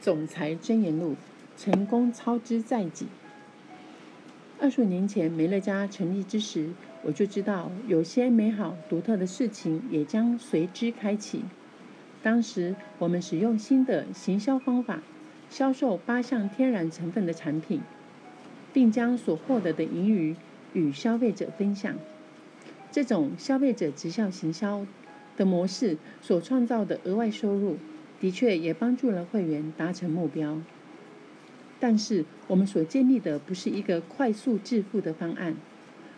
总裁箴言录：成功操之在己。二十五年前，美乐家成立之时，我就知道有些美好独特的事情也将随之开启。当时，我们使用新的行销方法，销售八项天然成分的产品，并将所获得的盈余与消费者分享。这种消费者直销行销的模式所创造的额外收入，的确也帮助了会员达成目标。但是，我们所建立的不是一个快速致富的方案，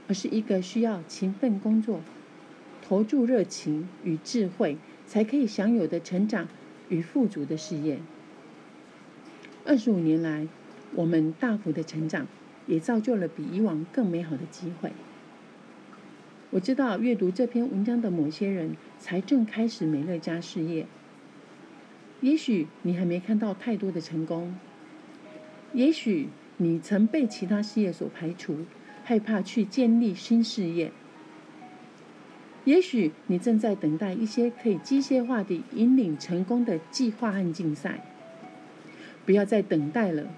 而是一个需要勤奋工作、投注热情与智慧才可以享有的成长与富足的事业。二十五年来，我们大幅的成长，也造就了比以往更美好的机会。我知道，阅读这篇文章的某些人才正开始美乐家事业。也许你还没看到太多的成功，也许你曾被其他事业所排除，害怕去建立新事业。也许你正在等待一些可以机械化地引领成功的计划和竞赛。不要再等待了，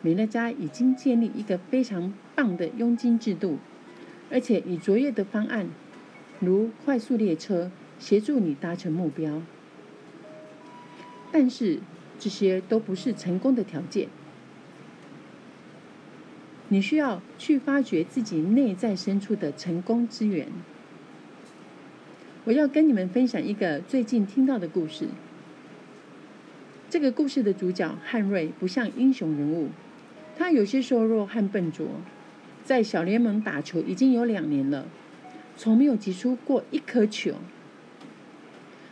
美乐家已经建立一个非常棒的佣金制度。而且以卓越的方案，如快速列车，协助你达成目标。但是这些都不是成功的条件。你需要去发掘自己内在深处的成功之源。我要跟你们分享一个最近听到的故事。这个故事的主角汉瑞不像英雄人物，他有些瘦弱和笨拙。在小联盟打球已经有两年了，从没有击出过一颗球，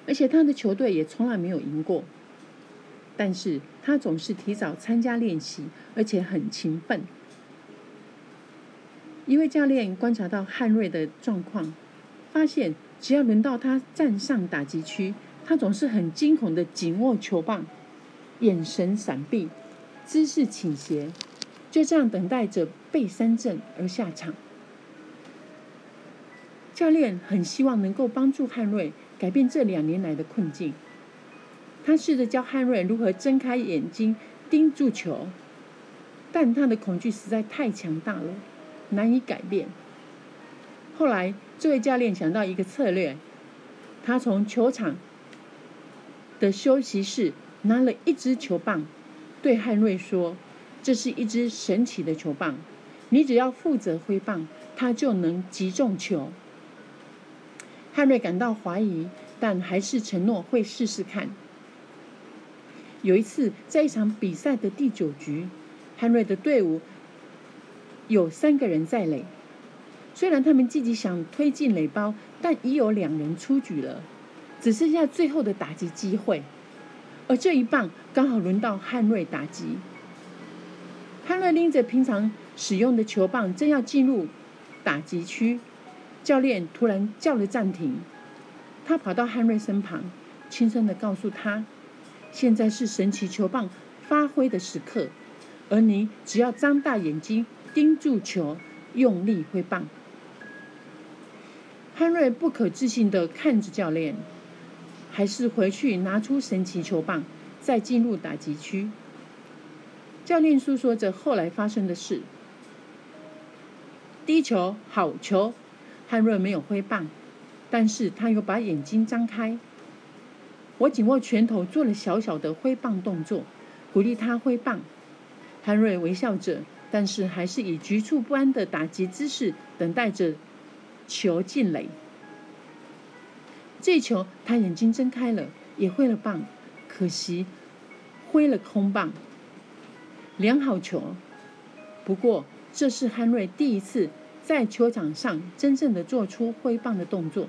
而且他的球队也从来没有赢过。但是他总是提早参加练习，而且很勤奋。一位教练观察到汉瑞的状况，发现只要轮到他站上打击区，他总是很惊恐的紧握球棒，眼神闪避，姿势倾斜。就这样等待着被三振而下场。教练很希望能够帮助汉瑞改变这两年来的困境。他试着教汉瑞如何睁开眼睛盯住球，但他的恐惧实在太强大了，难以改变。后来，这位教练想到一个策略，他从球场的休息室拿了一支球棒，对汉瑞说。这是一支神奇的球棒，你只要负责挥棒，它就能击中球。汉瑞感到怀疑，但还是承诺会试试看。有一次，在一场比赛的第九局，汉瑞的队伍有三个人在垒，虽然他们积极想推进垒包，但已有两人出局了，只剩下最后的打击机会。而这一棒刚好轮到汉瑞打击。汉瑞拎着平常使用的球棒，正要进入打击区，教练突然叫了暂停。他跑到汉瑞身旁，轻声的告诉他：“现在是神奇球棒发挥的时刻，而你只要张大眼睛盯住球，用力挥棒。”汉瑞不可置信的看着教练，还是回去拿出神奇球棒，再进入打击区。教练诉说着后来发生的事。第一球好球，汉瑞没有挥棒，但是他又把眼睛张开。我紧握拳头做了小小的挥棒动作，鼓励他挥棒。汉瑞微笑着，但是还是以局促不安的打击姿势等待着球进垒。这球他眼睛睁开了，也挥了棒，可惜挥了空棒。良好球，不过这是汉瑞第一次在球场上真正的做出挥棒的动作。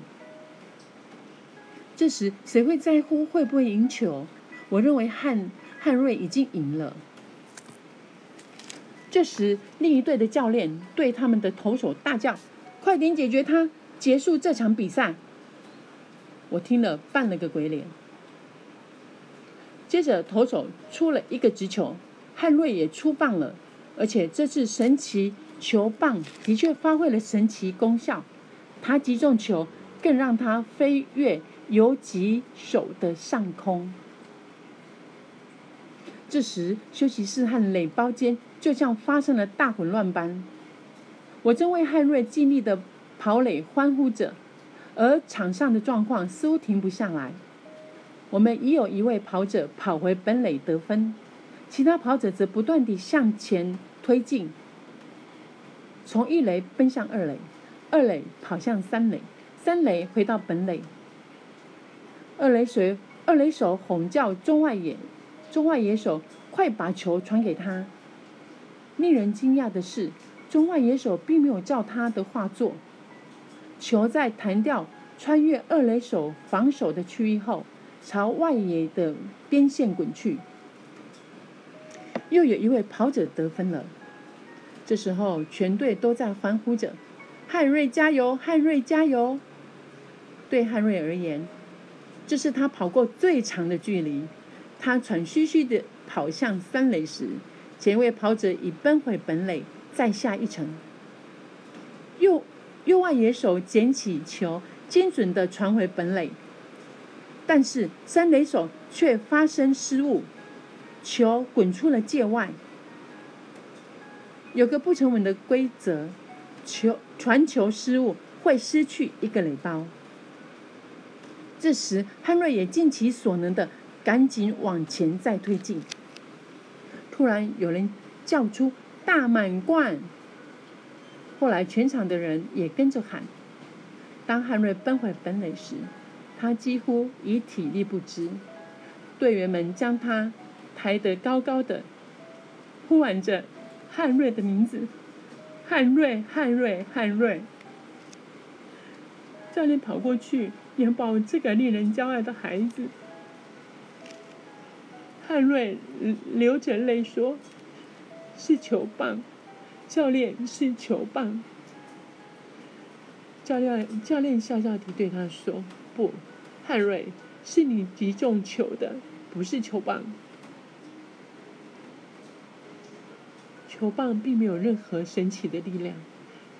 这时谁会在乎会不会赢球？我认为汉汉瑞已经赢了。这时另一队的教练对他们的投手大叫：“快点解决他，结束这场比赛！”我听了扮了个鬼脸。接着投手出了一个直球。汉瑞也出棒了，而且这次神奇球棒的确发挥了神奇功效。他击中球，更让他飞越游击手的上空。这时，休息室和垒包间就像发生了大混乱般。我正为汉瑞尽力的跑垒欢呼着，而场上的状况似乎停不下来。我们已有一位跑者跑回本垒得分，其他跑者则不断地向前推进，从一垒奔向二垒，二垒跑向三垒，三垒回到本垒。二垒手二垒手哄叫中外野，中外野手快把球传给他。令人惊讶的是，中外野手并没有照他的话做。球在弹跳穿越二垒手防守的区域后。朝外野的边线滚去，又有一位跑者得分了。这时候，全队都在欢呼着：“汉瑞加油，汉瑞加油！”对汉瑞而言，这是他跑过最长的距离。他喘吁吁地跑向三垒时，前一位跑者已奔回本垒，再下一层。右右外野手捡起球，精准地传回本垒。但是三垒手却发生失误，球滚出了界外。有个不成文的规则，球传球失误会失去一个垒包。这时汉瑞也尽其所能的赶紧往前再推进。突然有人叫出“大满贯”，后来全场的人也跟着喊。当汉瑞奔回本垒时，他几乎已体力不支，队员们将他抬得高高的，呼喊着汉瑞的名字：“汉瑞，汉瑞，汉瑞！”教练跑过去拥抱这个令人骄傲的孩子。汉瑞流着泪说：“是球棒，教练是球棒。”教练教练笑笑地对他说：“不。”汉瑞，是你击中球的，不是球棒。球棒并没有任何神奇的力量，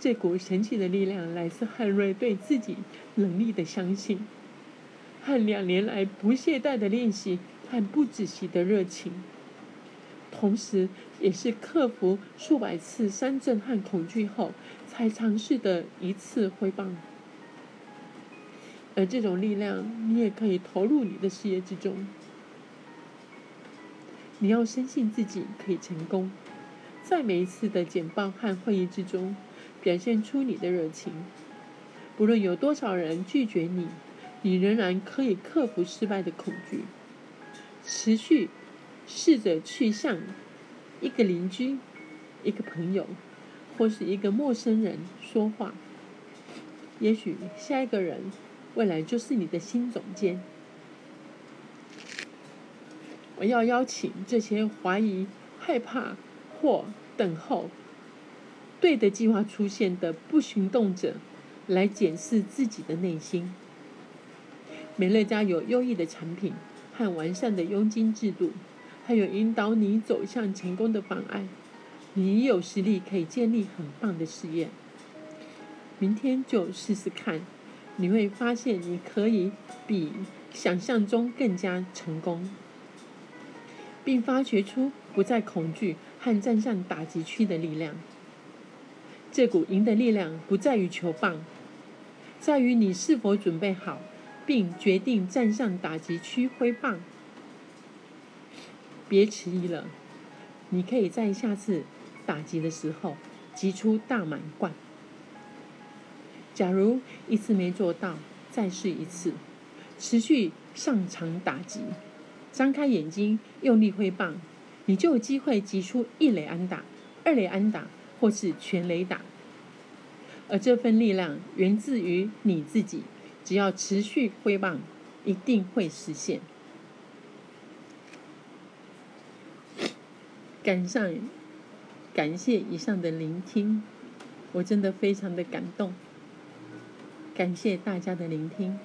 这股神奇的力量来自汉瑞对自己能力的相信，和两年来不懈怠的练习和不止息的热情，同时也是克服数百次山震和恐惧后才尝试的一次挥棒。而这种力量，你也可以投入你的事业之中。你要深信自己可以成功，在每一次的简报和会议之中，表现出你的热情。不论有多少人拒绝你，你仍然可以克服失败的恐惧，持续试着去向一个邻居、一个朋友或是一个陌生人说话。也许下一个人。未来就是你的新总监。我要邀请这些怀疑、害怕或等候对的计划出现的不行动者，来检视自己的内心。美乐家有优异的产品和完善的佣金制度，还有引导你走向成功的方案。你有实力可以建立很棒的事业。明天就试试看。你会发现，你可以比想象中更加成功，并发掘出不再恐惧和站上打击区的力量。这股赢的力量不在于球棒，在于你是否准备好，并决定站上打击区挥棒。别迟疑了，你可以在下次打击的时候击出大满贯。假如一次没做到，再试一次，持续上场打击，张开眼睛用力挥棒，你就有机会击出一垒安打、二垒安打或是全垒打。而这份力量源自于你自己，只要持续挥棒，一定会实现。感上，感谢以上的聆听，我真的非常的感动。感谢大家的聆听。